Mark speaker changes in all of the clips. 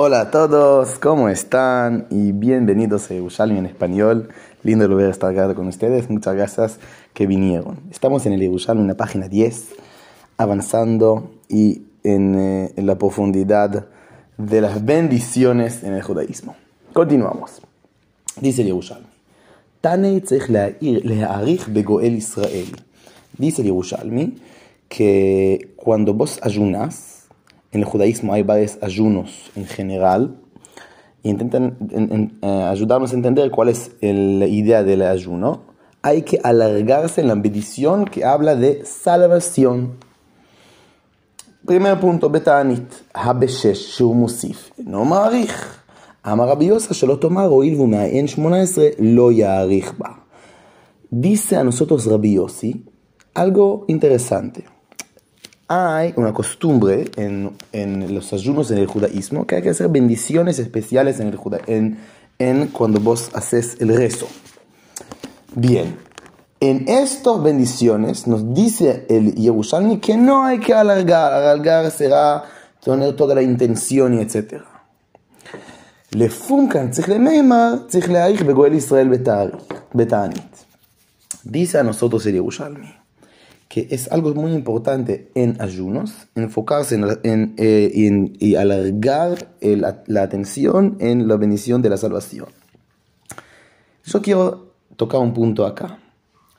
Speaker 1: Hola a todos, ¿cómo están? Y bienvenidos a Yerushalmi en español. Lindo volver a estar acá con ustedes. Muchas gracias que vinieron. Estamos en el Yerushalmi, en la página 10, avanzando y en, eh, en la profundidad de las bendiciones en el judaísmo. Continuamos. Dice el Yerushalmi. Tanei tzech le'arich begoel Israel. Dice el Yerushalmi que cuando vos ayunas, en el judaísmo hay varios ayunos en general y intentan eh, ayudarnos a entender cuál es la idea del ayuno. Hay que alargarse en la bendición que habla de salvación. Primer punto, betanit, habeshesh, שהוא מוסיף, אינו מעריך. אמר רבי יוסף שלא תאמר הואיל והוא מעיין שמונה עשרה, לא יאריך בה. Dice a nosotros Rabbi Yossi algo interesante hay una costumbre en, en, los ayunos en el judaísmo que hay que hacer bendiciones especiales en, el juda, en, en cuando vos haces el rezo. Bien, en estas bendiciones nos dice el Yerushalmi que no hay que alargar, alargar será tener toda la intención y etc. Lefumkan, Israel Dice a nosotros el Yerushalmi que es algo muy importante en ayunos, enfocarse en, en, eh, en y alargar el, la atención en la bendición de la salvación. Yo quiero tocar un punto acá.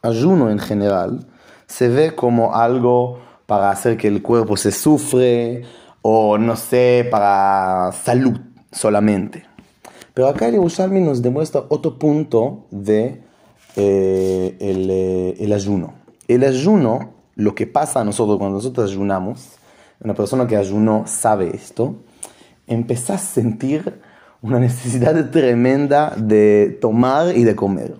Speaker 1: Ayuno en general se ve como algo para hacer que el cuerpo se sufre o no sé, para salud solamente. Pero acá el Yerushalmi nos demuestra otro punto de eh, el, eh, el ayuno. El ayuno, lo que pasa a nosotros cuando nosotros ayunamos, una persona que ayunó sabe esto, empieza a sentir una necesidad tremenda de tomar y de comer.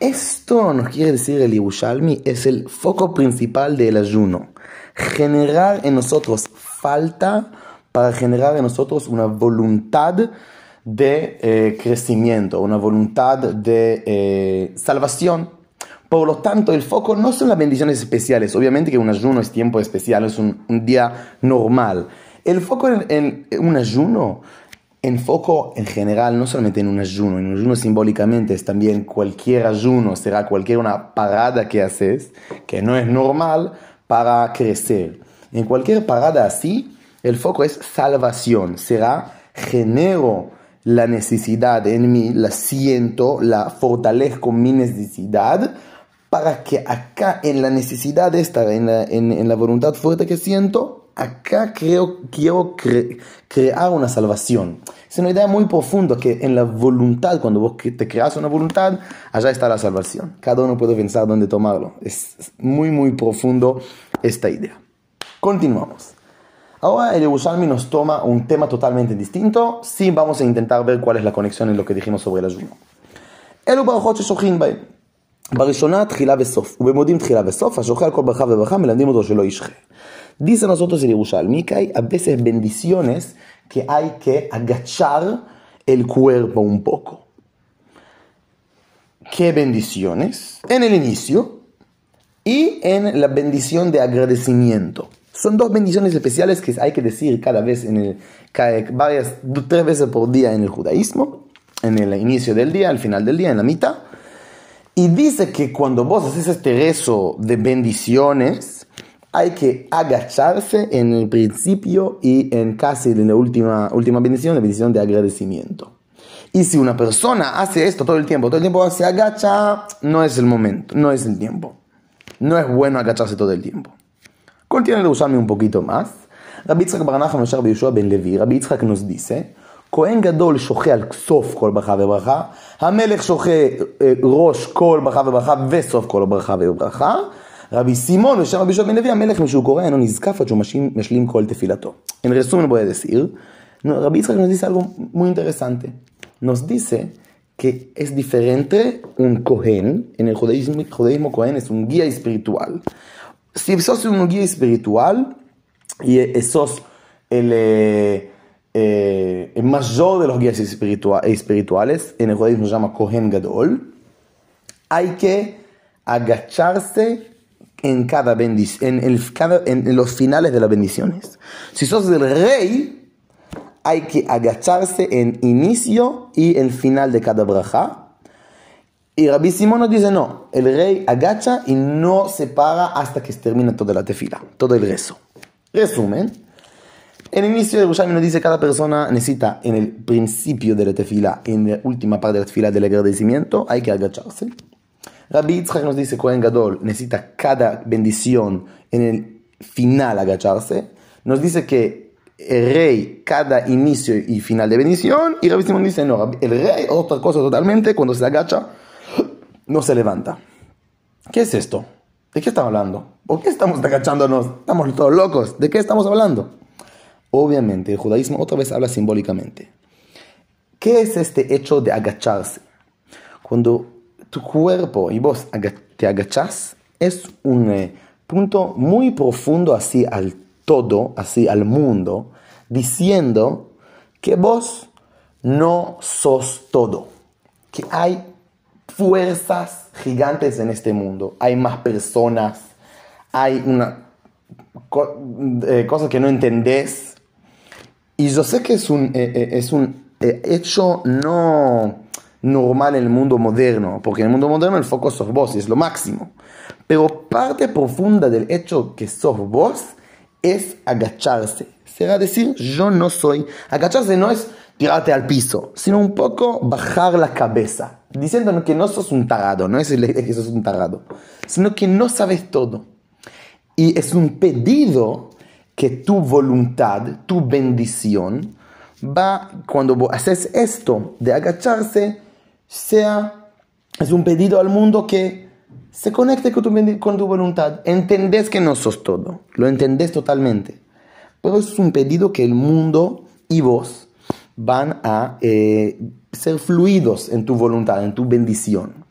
Speaker 1: Esto nos quiere decir el Yerushalmi, es el foco principal del ayuno. Generar en nosotros falta para generar en nosotros una voluntad de eh, crecimiento, una voluntad de eh, salvación. Por lo tanto, el foco no son las bendiciones especiales. Obviamente que un ayuno es tiempo especial, es un, día normal. El foco en, en, un ayuno, en foco en general, no solamente en un ayuno, en un ayuno simbólicamente es también cualquier ayuno, será cualquier una parada que haces, que no es normal, para crecer. En cualquier parada así, el foco es salvación, será genero la necesidad en mí, la siento, la fortalezco mi necesidad para que acá en la necesidad esta, en en, en la voluntad fuerte que siento, acá creo, quiero cre, crear una salvación. Es una idea muy profunda que en la voluntad, cuando vos te creas una voluntad, allá está la salvación. Cada uno puede pensar dónde tomarlo. Es muy, muy profundo esta idea. Continuamos. Ahora el Yerushalmi nos toma un tema totalmente distinto. Sí, vamos a intentar ver cuál es la conexión en lo que dijimos sobre el ayuno. El בראשונה תחילה וסוף, ובמודים תחילה וסוף, השוכר על כל ברכה וברכה מלמדים אותו שלא ישחה. Dice a nosotros el Yerushalmi que hay a veces bendiciones que hay que agachar el cuerpo un poco. ¿Qué bendiciones? En el inicio y en la bendición de agradecimiento. Son dos bendiciones especiales que hay que decir cada vez, en el, cada, varias, tres veces por día en el judaísmo, en el inicio del día, al final del día, en la mitad. Y dice que cuando vos haces este rezo de bendiciones, hay que agacharse en el principio y en casi en la última, última bendición, la bendición de agradecimiento. Y si una persona hace esto todo el tiempo, todo el tiempo se agacha, no es el momento, no es el tiempo. No es bueno agacharse todo el tiempo. Contiene el usarme un poquito más. Rabbi Yitzhak Baranach Ben Levi, Rabbi Yitzhak nos dice, Cohen Gadol shoche al ksof kol bracha המלך שוחה אה, ראש כל ברכה וברכה וסוף כל ברכה וברכה. רבי סימון ושם רבי שוב בן לוי, המלך משהוא קורא אינו נזקף עד שהוא משלים, משלים כל תפילתו. אין רסומן בו ידי סעיר. רבי יצחק נוסדיסה אלבום מו אינטרסנטה. נוסדיסה כאס דיפרנטה און כהן, אין חודאים או כהן אס און גיא ספיריטואל. סיבסוס און גיא ספיריטואל, יהיה אסוס אל... אה, eh, el mayor de los guías espirituales, en el judaísmo se llama Kohen Gadol, hay que agacharse en cada bendición, en, el, cada, en, los finales de las bendiciones. Si sos el rey, hay que agacharse en inicio y en final de cada braja. Y Rabbi Simón nos dice, no, el rey agacha y no se para hasta que se termine toda la tefila, todo el rezo. Resumen, en el inicio de Yerushalmi nos dice cada persona necesita en el principio de la tefila, en la última parte de la tefila del agradecimiento, hay que agacharse. Rabbi Yitzchak nos dice, Kohen Gadol necesita cada bendición en el final agacharse. Nos dice que el rey cada inicio y final de bendición. Y Rabbi Simón dice, no, el rey otra cosa totalmente, cuando se agacha, no se levanta. ¿Qué es esto? ¿De qué estamos hablando? ¿Por qué estamos agachándonos? Estamos todos locos. ¿De qué estamos hablando? Obviamente, el judaísmo otra vez habla simbólicamente. ¿Qué es este hecho de agacharse? Cuando tu cuerpo y vos te agachás, es un eh, punto muy profundo así al todo, así al mundo, diciendo que vos no sos todo, que hay fuerzas gigantes en este mundo, hay más personas, hay una eh, cosa que no entendés, y yo sé que es un, eh, eh, es un eh, hecho no normal en el mundo moderno, porque en el mundo moderno el foco sos vos y es lo máximo. Pero parte profunda del hecho que sos vos es agacharse. Será decir, yo no soy. Agacharse no es tirarte al piso, sino un poco bajar la cabeza, diciendo que no sos un tarado, no es que sos un tarado, sino que no sabes todo. Y es un pedido que tu voluntad, tu bendición, va, cuando haces esto de agacharse, sea, es un pedido al mundo que se conecte con tu, voluntad. Entendés que no sos todo, lo entendés totalmente. Pero es un pedido que el mundo y vos van a eh, ser fluidos en tu voluntad, en tu bendición.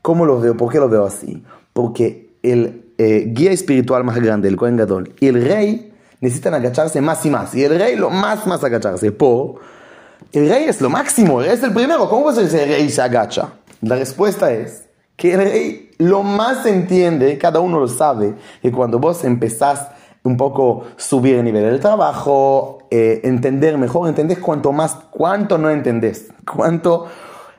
Speaker 1: ¿Cómo lo veo? ¿Por qué lo veo así? Porque el eh, guía espiritual más grande, el Kohen Gadol, y el rey necesitan agacharse más y más. Y el rey lo más, más agacharse. Por, el rey es lo máximo, el rey es el primero. ¿Cómo puede ser que el rey se agacha? La respuesta es que el rey lo más entiende, cada uno lo sabe, que cuando vos empezás un poco subir el nivel del trabajo, eh, entender mejor, entendés cuanto más, cuánto no entendés, cuánto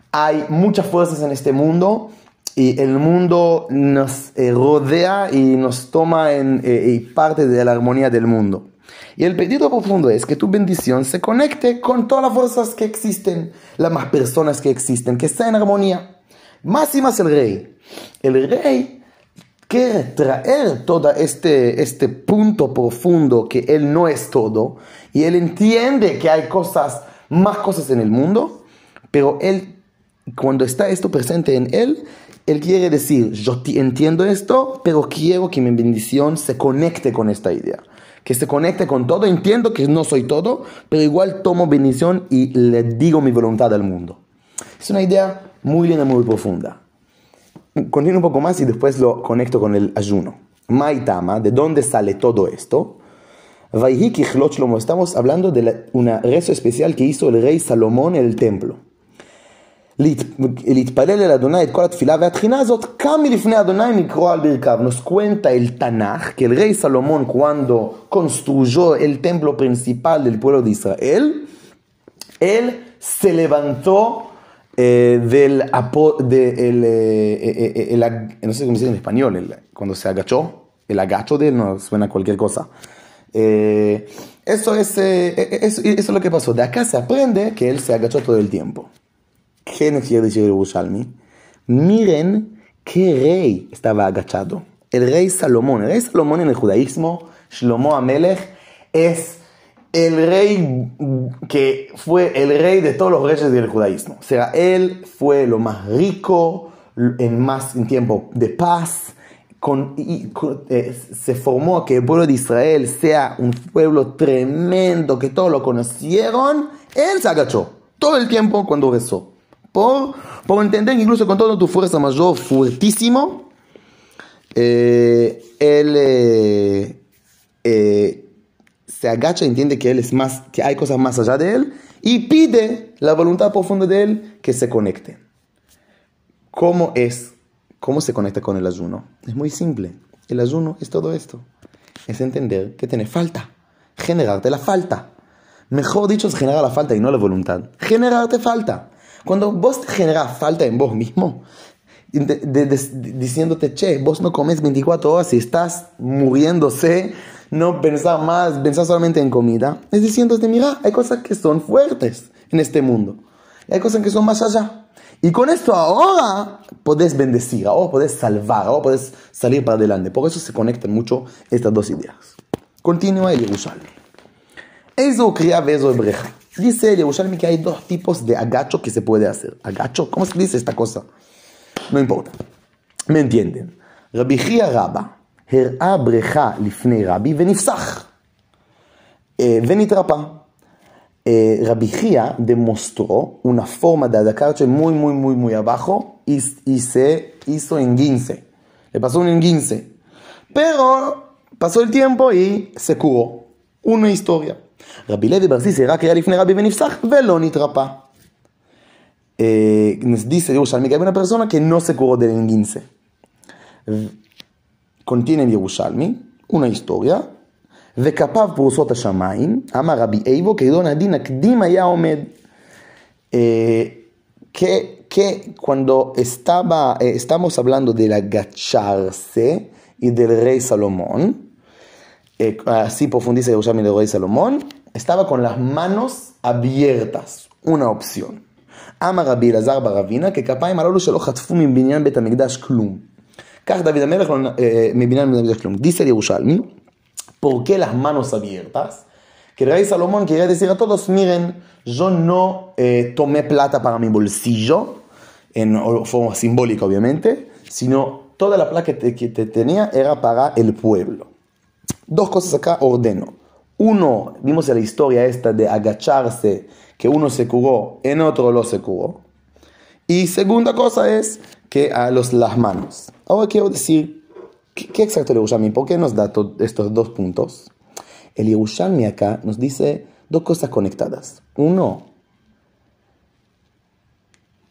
Speaker 1: hay muchas fuerzas en este mundo y el mundo nos eh, rodea y nos toma en eh, parte de la armonía del mundo. Y el pedido profundo es que tu bendición se conecte con todas las fuerzas que existen, las más personas que existen, que está en armonía. Más y más el rey. El rey quiere traer todo este, este punto profundo que él no es todo y él entiende que hay cosas, más cosas en el mundo, pero él, cuando está esto presente en él, él quiere decir, yo entiendo esto, pero quiero que mi bendición se conecte con esta idea. Que se conecte con todo. Entiendo que no soy todo, pero igual tomo bendición y le digo mi voluntad al mundo. Es una idea muy linda, muy profunda. Continúo un poco más y después lo conecto con el ayuno. Maitama, ¿de dónde sale todo esto? Estamos hablando de una rezo especial que hizo el rey Salomón en el templo. להתפלל אל אדוני את כל התפילה והתחינה הזאת קם מלפני אדוני מקרוא על ברכיו. Nos cuenta el Tanaj que el rey Salomón cuando construyó el templo principal del pueblo de Israel, él se levantó eh, del de el, eh, el, no sé cómo se dice en español, el, cuando se agachó, el agacho de él, no suena cualquier cosa. Eh, eso, es, eso, eso es lo que pasó. De acá se aprende que él se agachó todo el tiempo. ¿Qué nos quiere decir Yerushalmi? Miren qué rey estaba agachado. El rey Salomón. El rey Salomón en el judaísmo, Shlomo Amelech, es el rey que fue el rey de todos los reyes del judaísmo. O sea, él fue lo más rico, en más en tiempo de paz. Con, y, eh, se formó que el pueblo de Israel sea un pueblo tremendo, que todos lo conocieron. Él se agachó todo el tiempo cuando rezó por, por entender incluso con toda tu fuerza mayor, fuertísimo, eh, él eh, eh, se agacha, entiende que él es más, que hay cosas más allá de él y pide la voluntad profunda de él que se conecte. ¿Cómo es? ¿Cómo se conecta con el ayuno? Es muy simple. El ayuno es todo esto. Es entender que tiene falta, generarte la falta. Mejor dicho, es generar la falta y no la voluntad. Generarte falta. Cuando vos generas falta en vos mismo, diciéndote, che, vos no comes 24 horas y estás muriéndose, no pensar más, pensar solamente en comida, es diciéndote, mira, hay cosas que son fuertes en este mundo. Y hay cosas que son más allá. Y con esto ahora podés bendecir, ahora podés salvar, ahora podés salir para adelante. Por eso se conectan mucho estas dos ideas. Continúa el Yerushalmi. Eso cría eso breja Dice el Yerushalmi que hay dos tipos de agacho que se puede hacer. ¿Agacho? ¿Cómo se dice esta cosa? No importa. ¿Me entienden? Rabbi Chia Rabba הראה בריכה לפני רבי ונפסח ונתרפא. Rabbi Gia demostró una forma de atacarse muy, muy, muy, muy abajo y, y se hizo en guince. Le pasó un enguince. Pero רבי לוי בר זיסי רק היה לפני רבי ונפסח ולא נתרפא. dice Yerushalmi che è una persona che non se curò delle inghinse. Contiene Yerushalmi una storia. וכפיו פרוסות השמיים, אמר רבי איבו, כגדול הדין הקדים היה עומד. que cuando estaba, estamos hablando de la gacharse y del rey Salomón, eh, así profundiza Yerushalmi del rey Salomón, estaba con las manos abiertas, una opción. אמר רבי אלעזר ברבינה, ככפיים הללו שלא חטפו מבניין בית המקדש כלום. כך דוד המלך מבניין בית המקדש כלום. דיסל ירושלמי, ¿Por qué las manos abiertas? Que el rey Salomón quería decir a todos, miren, yo no eh, tomé plata para mi bolsillo, en forma simbólica obviamente, sino toda la plata que, te, que te tenía era para el pueblo. Dos cosas acá ordeno. Uno, vimos en la historia esta de agacharse, que uno se curó, en otro lo se curó. Y segunda cosa es que a los, las manos. Ahora quiero decir ¿Qué, exacto el Yerushalmi? ¿Por qué nos da estos dos puntos? El Yerushalmi acá nos dice dos cosas conectadas. Uno,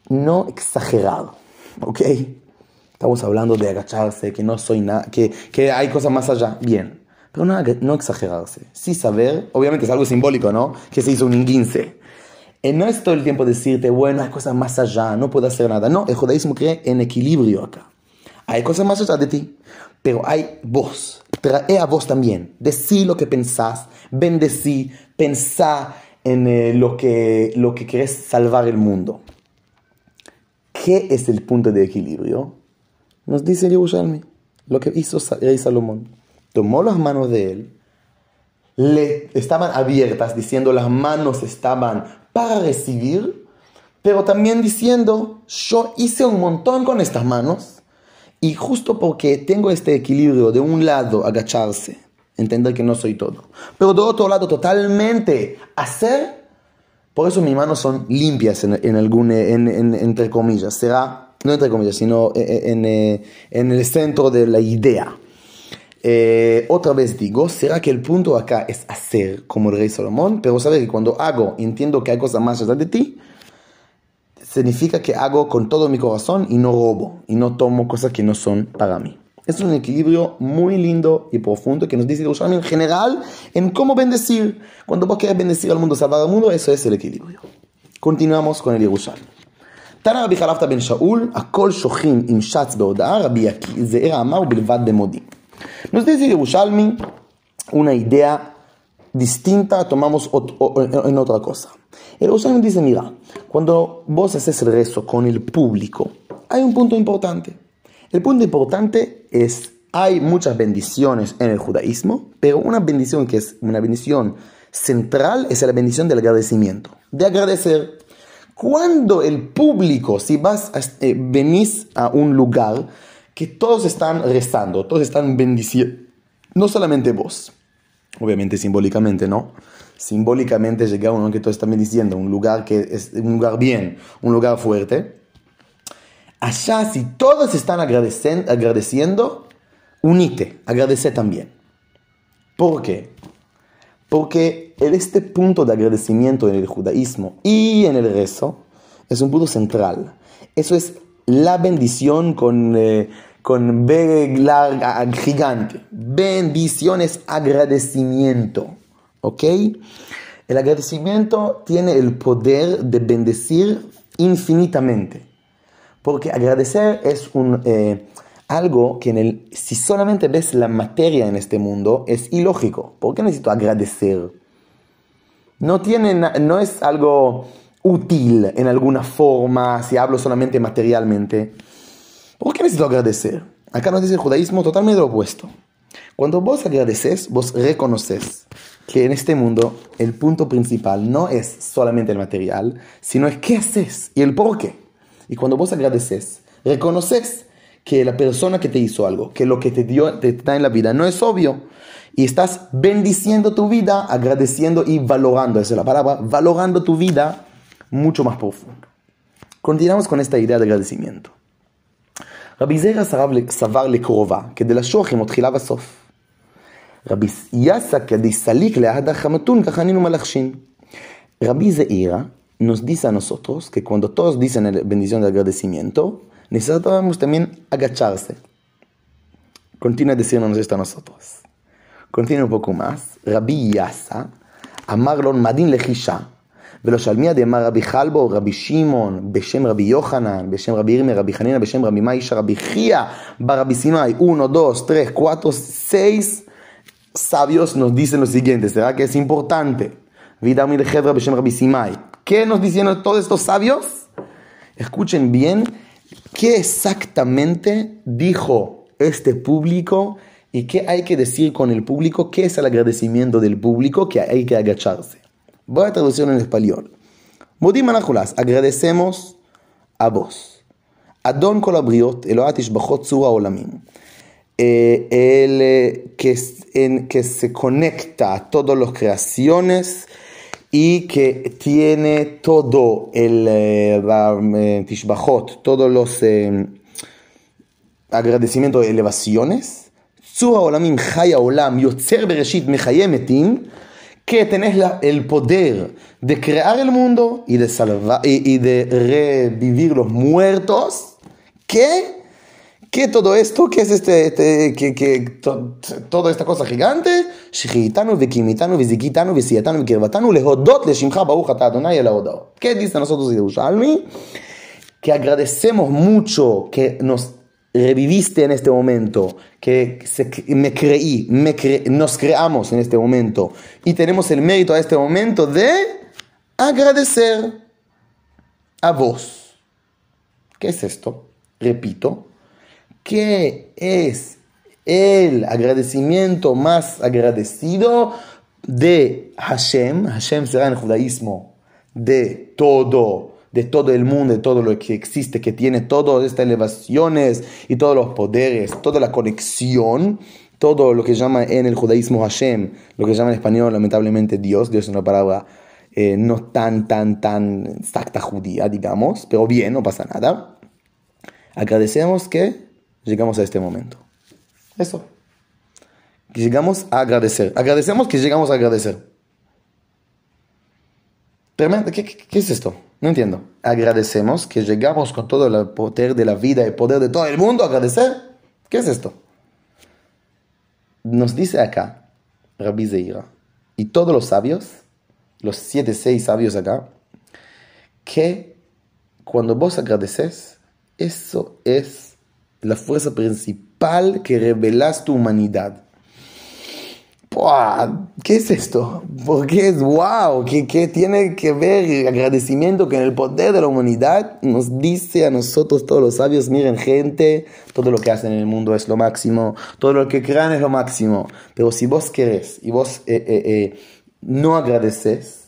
Speaker 1: no exagerar, ¿ok? Estamos hablando de agacharse, que no soy nada, que, que hay cosas más allá. Bien, pero no, no exagerarse. Sí saber, obviamente es algo simbólico, ¿no? Que se hizo un inguince. Y no es todo el tiempo decirte, bueno, hay cosas más allá, no puedo hacer nada. No, el judaísmo cree en equilibrio acá. Hay cosas más allá de ti, pero hay vos. Trae a vos también. Decí lo que pensás, bendecí, pensá en eh, lo, que, lo que querés salvar el mundo. ¿Qué es el punto de equilibrio? Nos dice Yerushalmi, lo que hizo rey Salomón. Tomó las manos de él, le estaban abiertas, diciendo las manos estaban para recibir, pero también diciendo, yo hice un montón con estas manos y justo porque tengo este equilibrio de un lado agacharse, entender que no soy todo, pero de otro lado totalmente hacer, por eso mis manos son limpias en, algún, en, entre comillas, será, no entre comillas, sino en, en el centro de la idea. Eh, otra vez digo, será que el punto acá es hacer como el rey Salomón, pero saber que cuando hago, entiendo que hay cosas más allá de ti, significa que hago con todo mi corazón y no robo y no tomo cosas que no son para mí. Es un equilibrio muy lindo y profundo que nos dice Yerushalmi en general en cómo bendecir. Cuando vos quieres bendecir al mundo, salvar al mundo, eso es el equilibrio. Continuamos con el Yerushalmi. תנא רבי חלפתא בן שאול, הכל שוכין עם שץ בהודעה, רבי זעיר אמר ובלבד במודים. Nos dice Yerushalmi una idea distinta, tomamos en otra cosa. El Yerushalmi dice, mira, cuando vos haces el rezo con el público, hay un punto importante. El punto importante es, hay muchas bendiciones en el judaísmo, pero una bendición que es una bendición central es la bendición del agradecimiento, de agradecer. Cuando el público, si vas eh, venís a un lugar que todos están rezando, todos están bendiciendo, no solamente vos, obviamente simbólicamente, ¿no? simbólicamente llega uno que todos están diciendo, un lugar que es un lugar bien, un lugar fuerte. Allá, si todos están agradeciendo, agradeciendo unite, agradece también. ¿Por qué? Porque este punto de agradecimiento en el judaísmo y en el rezo es un punto central. Eso es la bendición con, eh, con B larga, gigante. Bendición es agradecimiento. ¿Ok? El agradecimiento tiene el poder de bendecir infinitamente. Porque agradecer es un, eh, algo que en el, si solamente ves la materia en este mundo, es ilógico. ¿Por qué necesito agradecer? No, tiene, no es algo útil en alguna forma si hablo solamente materialmente. ¿Por qué necesito agradecer? Acá nos dice el judaísmo totalmente lo opuesto. Cuando vos agradeces, vos reconoces que en este mundo el punto principal no es solamente el material, sino es qué haces y el por qué. Y cuando vos agradeces, reconoces que la persona que te hizo algo, que lo que te dio, te da en la vida no es obvio. Y estás bendiciendo tu vida, agradeciendo y valorando, esa es la palabra, valorando tu vida mucho más profundo. Continuamos con esta idea de agradecimiento. רבי זרע סבר לקרובה, כדי לשוך עם מתחילה בסוף. רבי יאסה כדי סליק להדח המתון, ככה ענינו מלחשין. Rabbi Zeira nos dice a nosotros que cuando todos dicen la bendición de agradecimiento, necesitamos también agacharse. Continúa diciéndonos esto a nosotros. Continúa un poco más. Rabbi Yasa, Amarlon Madin Lechisha, ולא שלמיה דאמר רבי חלבו, רבי שמעון, בשם רבי יוחנן, בשם רבי ירמיה, רבי חנינא, בשם רבי מאישה, רבי חייא, ברבי סיני, 1, 2, 3, 4, 6 sabios nos dicen lo siguiente, ¿será que es importante? Vida de Hebra Beshem Rabbi Simai. ¿Qué nos dicen todos estos sabios? Escuchen bien qué exactamente dijo este público y qué hay que decir con el público, qué es el agradecimiento del público, que hay que agacharse. Voy a traducirlo en español. Modim Anachulas, agradecemos a vos. Adon Kolabriot, Eloat Ishbachot Sura Olamim. Eh, el eh, que, en, que se conecta a todas las creaciones y que tiene todo el eh, Tishbachot, todos los agradecimientos de elevaciones. Sura Olamim Chaya Olam Yotzer Bereshit Mechayemetim que tenés el poder de crear el mundo y de, salvar, y, de revivir los muertos, ¿qué? ¿Qué todo esto? ¿Qué es este, este que, que toda esta cosa gigante? ¿Qué dice nosotros de Ushalmi? Que agradecemos mucho que nos reviviste en este momento, que me creí, me nos creamos en este momento y tenemos el mérito a este momento de agradecer a vos. ¿Qué es esto? Repito, ¿qué es el agradecimiento más agradecido de Hashem? Hashem será en el judaísmo de todo de todo el mundo, de todo lo que existe, que tiene todas estas elevaciones y todos los poderes, toda la conexión, todo lo que llama en el judaísmo Hashem, lo que llama en español lamentablemente Dios, Dios es una palabra eh, no tan, tan, tan exacta judía, digamos, pero bien, no pasa nada. Agradecemos que llegamos a este momento. Eso. Que llegamos a agradecer. Agradecemos que llegamos a agradecer. ¿Qué, qué es esto? No entiendo. Agradecemos que llegamos con todo el poder de la vida y poder de todo el mundo a agradecer. ¿Qué es esto? Nos dice acá Rabbi Zeira y todos los sabios, los siete, seis sabios acá, que cuando vos agradeces, eso es la fuerza principal que revelas tu humanidad. ¿Qué es esto? ¿Por qué es wow? ¿Qué, ¿Qué, tiene que ver el agradecimiento que en el poder de la humanidad nos dice a nosotros todos los sabios, miren gente, todo lo que hacen en el mundo es lo máximo, todo lo que crean es lo máximo, pero si vos querés y vos eh, eh, eh, no agradeces,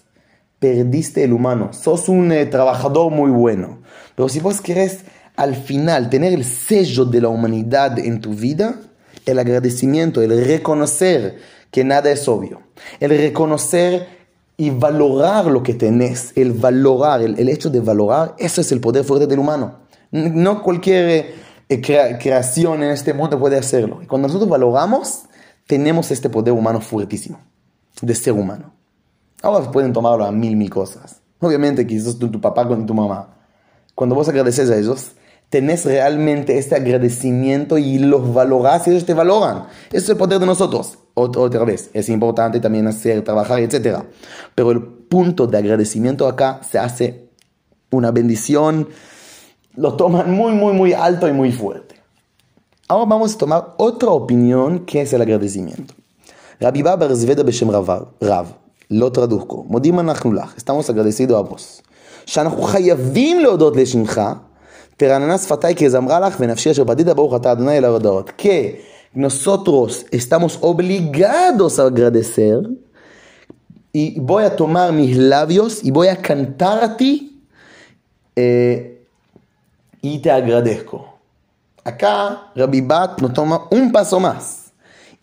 Speaker 1: perdiste el humano, sos un trabajador muy bueno, pero si vos querés al final tener el sello de la humanidad en tu vida, el agradecimiento, el reconocer que nada es obvio. El reconocer y valorar lo que tenés, el valorar, el, hecho de valorar, eso es el poder fuerte del humano. No cualquier eh, creación en este mundo puede hacerlo. Y cuando nosotros valoramos, tenemos este poder humano fuertísimo, de ser humano. Ahora pueden tomarlo a mil, mil cosas. Obviamente, quizás tu, tu papá con tu mamá. Cuando vos agradeces a ellos, tenés realmente este agradecimiento y los valorás y ellos te valoran. Eso es el poder de nosotros otra vez, es importante también hacer, trabajar, etc. Pero el punto de agradecimiento acá se hace una bendición, lo toman muy, muy, muy alto y muy fuerte. Ahora vamos a tomar otra opinión que es el agradecimiento. Rabbi Babar Zveda Beshem Rav, lo traduzco, Modim Anachnulach, estamos agradecidos a vos. שאנחנו חייבים להודות לשמך, תרננה שפתיי כזמרה לך ונפשי אשר בדית ברוך אתה אדוני אל ההודעות. Nosotros estamos obligados a agradecer y voy a tomar mis labios y voy a cantar a ti eh, y te agradezco. Acá Rabbi Bat nos toma un paso más.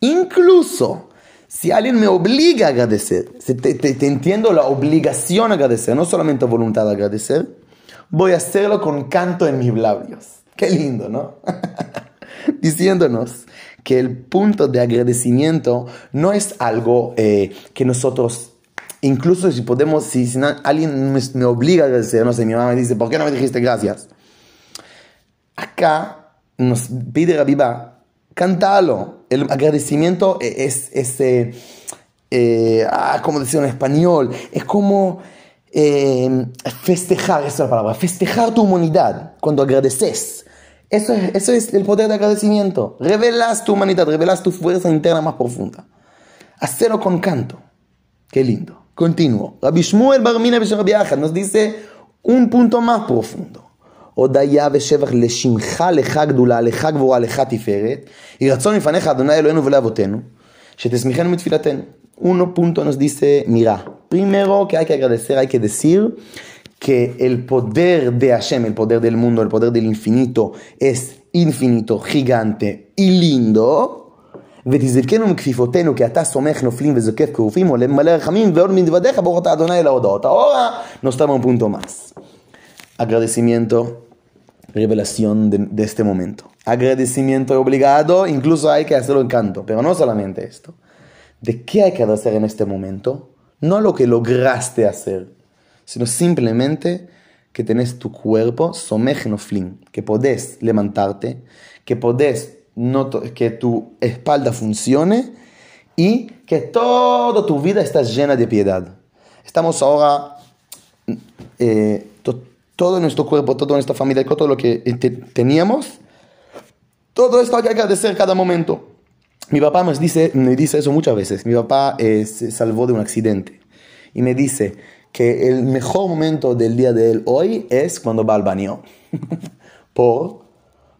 Speaker 1: Incluso si alguien me obliga a agradecer, te, te, entiendo la obligación a agradecer, no solamente voluntad de agradecer, voy a hacerlo con canto en mis labios. Qué lindo, ¿no? Diciéndonos que el punto de agradecimiento no es algo eh, que nosotros, incluso si podemos, si, alguien me, obliga a agradecer, no sé, mi mamá me dice, ¿por qué no me dijiste gracias? Acá nos pide Rabibá, cántalo. El agradecimiento es, es eh, eh, ah, como decir en español, es como festejar, esa es la palabra, festejar tu humanidad cuando agradeces. Eso es, el poder de agradecimiento. Revelas tu humanidad, revelas tu fuerza interna más profunda. Hacerlo con canto. Qué lindo. Continuo. Rabbi Shmuel Barmina nos dice un punto más profundo. הודיה ושבח לשמך לך גדולה, לך גבורה, לך תפארת. יהי רצון מפניך, אדוני אלוהינו ולאבותינו, שתשמיכנו מתפילתנו. Uno punto nos dice, mira, primero que hay que agradecer, hay que decir que el poder de Hashem, el poder del mundo, el poder del infinito, es infinito, gigante y lindo. ותזכנו מכפיפותינו כי אתה סומך נופלים וזוקף כרופים עולה מלא רחמים ועוד מלבדיך ברוך אתה אדוני אל ההודעות. Ahora nos toma un punto más. Agradecimiento, revelación de, de este momento. Agradecimiento obligado, incluso hay que hacerlo en canto, pero no solamente esto. ¿De qué hay que hacer en este momento? No lo que lograste hacer, sino simplemente que tenés tu cuerpo flin, que podés levantarte, que podés que tu espalda funcione y que toda tu vida está llena de piedad. Estamos ahora, eh, todo nuestro cuerpo, toda nuestra familia, todo lo que teníamos, todo esto hay que agradecer cada momento. Mi papá me dice, me dice eso muchas veces. Mi papá eh, se salvó de un accidente y me dice, que el mejor momento del día de él hoy es cuando va al baño. Por,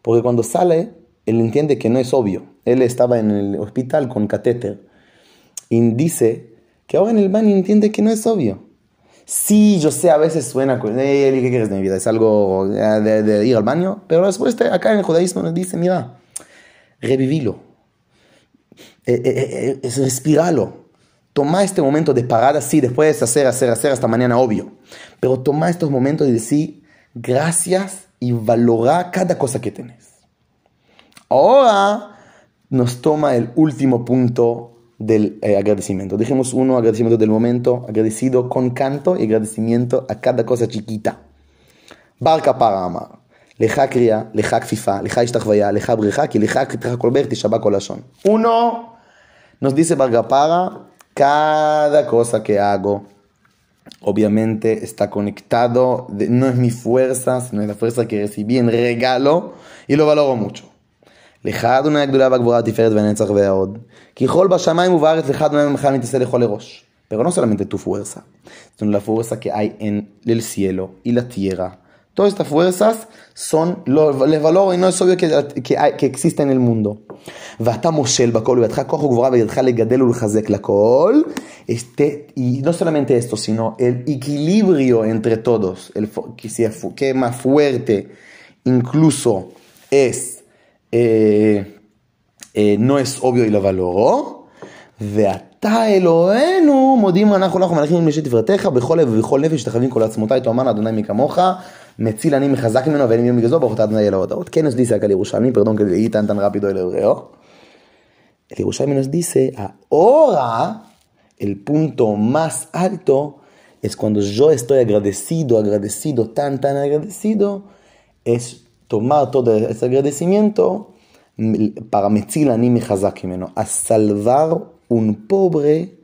Speaker 1: porque cuando sale, él entiende que no es obvio. Él estaba en el hospital con catéter y dice que ahora en el baño entiende que no es obvio. Sí, yo sé, a veces suena ¿qué quieres de mi vida? Es algo de, ir al baño, pero después acá en el judaísmo nos dice, mira, revivilo, eh, eh, eh, respiralo, Toma este momento de parar así, después de hacer, hacer, hacer hasta mañana, obvio. Pero toma estos momentos y decir gracias y valora cada cosa que tenés. Ahora nos toma el último punto del eh, agradecimiento. Dijimos uno, agradecimiento del momento, agradecido con canto y agradecimiento a cada cosa chiquita. Barca para amar. Leja kfifa, leja ishtachvaya, leja breja, que leja kitcha kolber, tishabá kolashon. Uno, nos dice Barca para, cada cosa que hago, obviamente está conectado, no es mi fuerza, sino es la fuerza que recibí en regalo y lo valoro mucho. לך אדוני הגדולה והגבורה תפארת ונצח והוד. כי כל בשמיים ובארץ לך אדוני ממך מתעשה לכל לראש. Pero no solamente tu fuerza, sino la fuerza que hay en el cielo y la tierra. Todas estas fuerzas son, lo, les valoro y no es obvio que, que, hay, que existen en el mundo. ואתה מושל בכל ובידך כוח ugvora וידך לגדל ולחזק לכל. Este, y no solamente esto, sino el equilibrio entre todos, el, que, sea, que más fuerte incluso es, eh, eh, no es obvio y lo valoro. ואתה אלוהינו מודים אנחנו לך מלאכים עם משת תפארתך בכל לב ובכל נפש תכוונים כל עצמותיי תאמן אדוני מי כמוך מציל אני מחזק ממנו ואין יום בגזו ברוך אתה אדוני אל ההודעות. כן nos dice acá el Yerushalmi, perdón que leí tan tan rápido el hebreo. El Yerushalmi nos dice, ahora el punto más alto es cuando yo estoy agradecido, agradecido, tan tan agradecido, es tomar todo ese agradecimiento para metzil ani mechazak a salvar un pobre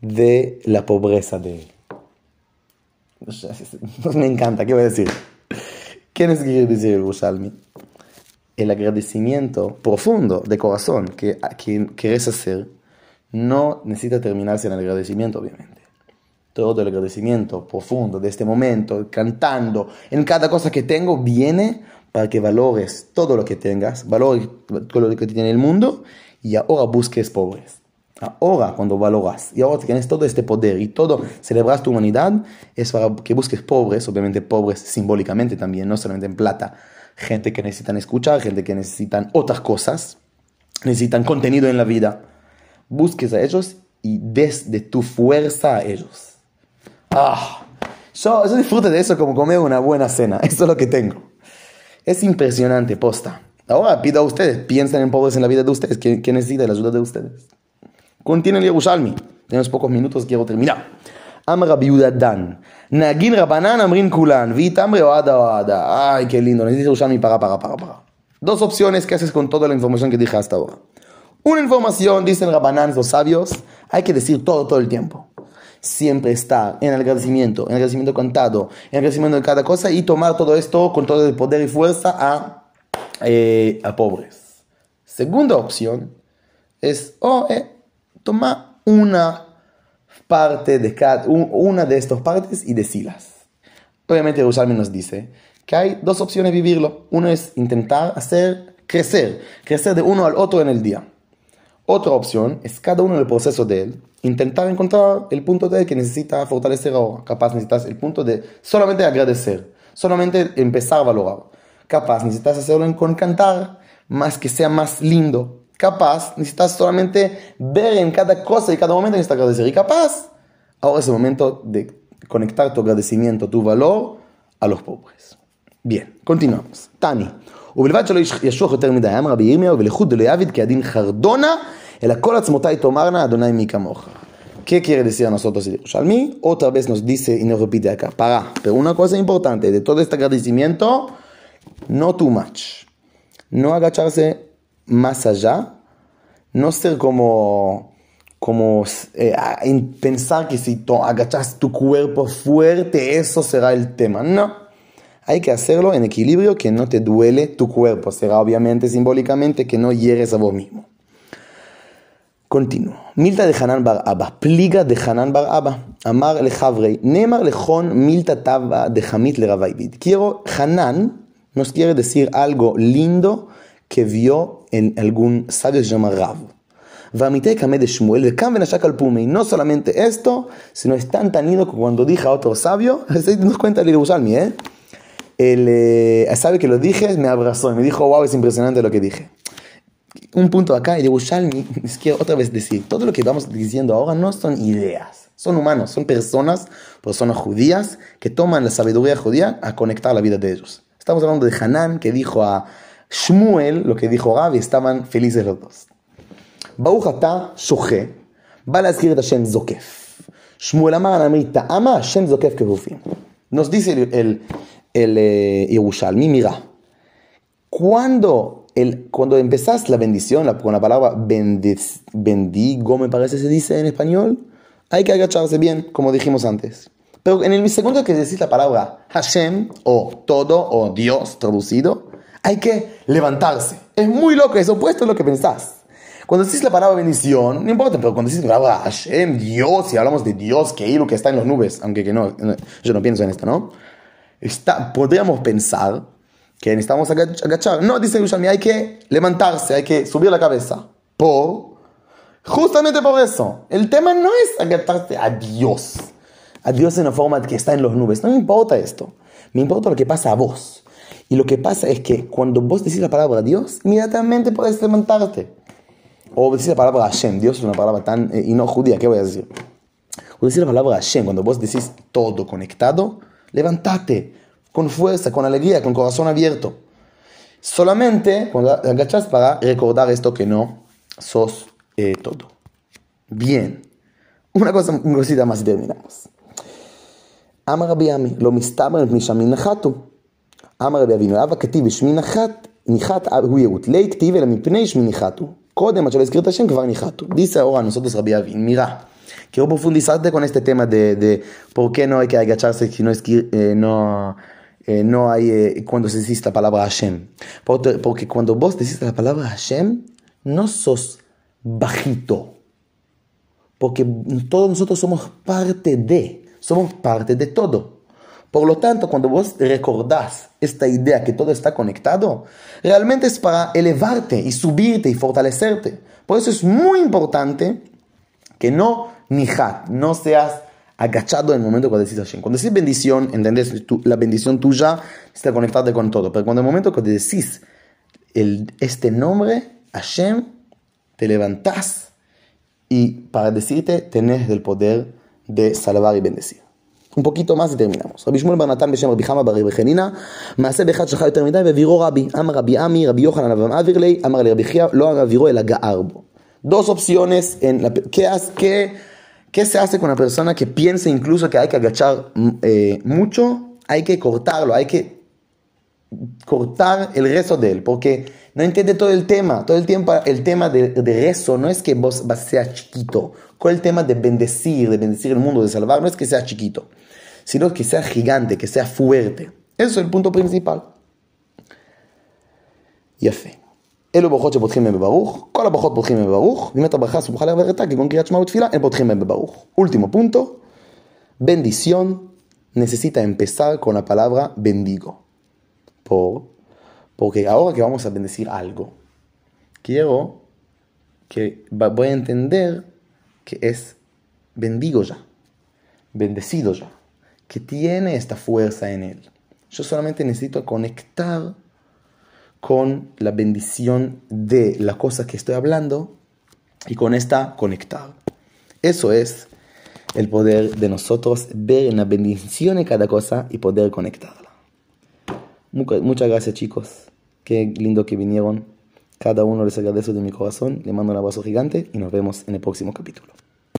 Speaker 1: de la pobreza de él. Me encanta, ¿qué voy a decir? ¿Qué quiere decir el Bushalmi? El agradecimiento profundo de corazón que, que querés hacer no necesita terminarse en el agradecimiento, obviamente. Todo el agradecimiento profundo de este momento, cantando, en cada cosa que tengo, viene para que valores todo lo que tengas, valores todo lo que tiene el mundo y ahora busques pobres. Ahora, cuando valoras y ahora tienes todo este poder y todo, celebras tu humanidad, es para que busques pobres, obviamente pobres simbólicamente también, no solamente en plata, gente que necesitan escuchar, gente que necesitan otras cosas, necesitan contenido en la vida. Busques a ellos y des de tu fuerza a ellos. Ah, yo, yo disfruto de eso como comer una buena cena, eso es lo que tengo. Es impresionante, posta. Ahora pido a ustedes, piensen en pobres en la vida de ustedes, que, que necesita la ayuda de ustedes. Contiene el Yerushalmi. Tenemos pocos minutos, quiero terminar. Amra Dan. Nagin Rabanan Amrin Kulan. Vitamre Oada Oada. Ay, qué lindo. Necesito Yerushalmi para, para, para, para. Dos opciones que haces con toda la información que dije hasta ahora. Una información, dicen Rabanán, los sabios, hay que decir todo, todo el tiempo. Siempre estar en el agradecimiento, en el agradecimiento contado, en el agradecimiento de cada cosa y tomar todo esto con todo el poder y fuerza a, eh, a pobres. Segunda opción es, oh, eh, toma una parte de cada, una de estas partes y decilas. Obviamente Jerusalén nos dice que hay dos opciones de vivirlo. Uno es intentar hacer crecer, crecer de uno al otro en el día. Otra opción es cada uno en el proceso de él, intentar encontrar el punto de él que necesita fortalecer ahora. Capaz necesitas el punto de solamente agradecer, solamente empezar a valorar. Capaz necesitas hacerlo con cantar, más que sea más lindo, capaz, necesitas solamente ver en cada cosa y cada momento necesitas agradecer. Y capaz, ahora es el momento de conectar tu agradecimiento, tu valor a los pobres. Bien, continuamos. Tani. ובלבד שלא ישוח יותר מדי, אמר רבי ירמיה, ולחוד דלא יעביד כדין חרדונה, אלא כל עצמותיי תאמרנה, אדוני מי כמוך. ¿Qué quiere decir a nosotros el Yerushalmi? Otra vez nos dice y nos repite acá, para, pero una cosa importante de todo este agradecimiento, no too much. No agacharse más allá, no ser como, como eh, pensar que si agachas tu cuerpo fuerte, eso será el tema. No, hay que hacerlo en equilibrio, que no te duele tu cuerpo. Será obviamente simbólicamente que no hieres a vos mismo. Continuo. Milta de Hanan bar Abba. Pliga de Hanan bar Abba. Amar le Javrei. Nemar lejón milta tava de Hamit le. Quiero, Hanan nos quiere decir algo lindo que vio en algún sabio que se llama Kame de Shmuel. No solamente esto, sino es tan tanido que cuando dije a otro sabio, se nos cuenta el Yerushalmi, ¿eh? El eh, sabio que lo dije me abrazó y me dijo, wow, es impresionante lo que dije. Un punto acá, el Yerushalmi, es que otra vez decir, todo lo que vamos diciendo ahora no son ideas, son humanos, son personas, personas judías que toman la sabiduría judía a conectar la vida de ellos. Estamos hablando de Hanan que dijo a Shmuel, lo que dijo Gaby, estaban felices los dos. Bauhatá Shoje, va a decir Hashem Zokef. Shmuel amar amita, ama Hashem Zokef Kefufim. Nos dice el, el, eh, Yerushalmi, mira, cuando, el, cuando empezás la bendición, la, con la palabra bendiz, bendigo, me parece se dice en español, hay que agacharse bien, como dijimos antes. Pero en el segundo que decís la palabra Hashem, o todo, o Dios traducido, hay que levantarse. Es muy loco, es opuesto a lo que pensás. Cuando decís la palabra bendición, no importa, pero cuando decís la palabra Hashem, Dios, y hablamos de Dios, que lo que está en las nubes, aunque que no, yo no pienso en esto, ¿no? Está, podríamos pensar que necesitamos agachar. No, dice Yerushalmi, hay que levantarse, hay que subir la cabeza. Por, justamente por eso. El tema no es agacharse a Dios. A Dios en la forma que está en las nubes. No me importa esto. Me importa lo que pasa a vos. Y lo que pasa es que cuando vos decís la palabra Dios, inmediatamente podés levantarte. O decís la palabra Hashem, Dios es una palabra tan, eh, y no judía, ¿qué voy a decir? Cuando decís la palabra Hashem, cuando vos decís todo conectado, levántate con fuerza, con alegría, con corazón abierto. Solamente cuando agachas para recordar esto que no sos eh, todo. Bien. Una cosa, una cosita más y terminamos. Ama Rabbi lo mistaber mishamin אמר רבי אבינו, אבא כתיב בשמי נחת, ניחת הוא יהות. לית כתיב אלא מפני שמי ניחת הוא. קודם, עד שלא הזכיר את השם, כבר ניחתו. Dice ahora nosotros Rabbi Avin, mira, quiero profundizarte con este tema de, de por qué no hay que agacharse si no, esquir, eh, no, eh, no hay eh, cuando se dice la palabra Hashem. Porque, porque cuando vos decís la palabra Hashem, no sos bajito. Porque todos nosotros somos parte de, somos parte de todo. Por lo tanto, cuando vos recordás esta idea que todo está conectado, realmente es para elevarte y subirte y fortalecerte. Por eso es muy importante que no nijat, no seas agachado en el momento cuando decís Hashem. Cuando decís bendición, entendés, la bendición tuya está conectada con todo. Pero cuando el momento que decís el, este nombre, Hashem, te levantás y para decirte tenés el poder de salvar y bendecir Un poquito más y terminamos. רבי שמואל בר נתן בשם רבי חמא בר חנינא, מעשה באחד שכח יותר מדי והעבירו רבי. אמר רבי עמי, רבי יוחנן אברהם אביר לי, אמר לי רבי חייא, לא העבירו אלא גער בו. Dos opciones en la, ¿qué, qué, ¿Qué se hace con una persona que piensa incluso que hay que agachar eh, mucho? Hay que cortarlo, hay que cortar el rezo de él, porque no entiende todo el tema. Todo el tiempo el tema de, de rezo no es que vos sea chiquito. Con el tema de bendecir, de bendecir el mundo, de salvar, no es que sea chiquito sino que sea gigante, que sea fuerte. Eso es el punto principal. יפה. אלו ברכות שפותחים בהם בברוך, כל הברכות פותחים בהם בברוך, ואם אתה ברכה סמוכה לעברתה, כגון קריאת שמע ותפילה, הם פותחים בהם בברוך. Último punto, bendición necesita empezar con la palabra bendigo. Por, porque ahora que vamos a bendecir algo, quiero que voy a entender que es bendigo ya, bendecido ya que tiene esta fuerza en él. Yo solamente necesito conectar con la bendición de la cosa que estoy hablando y con esta conectar. Eso es el poder de nosotros ver en la bendición de cada cosa y poder conectarla. Muchas gracias chicos, qué lindo que vinieron. Cada uno les agradezco de mi corazón, le mando un abrazo gigante y nos vemos en el próximo capítulo.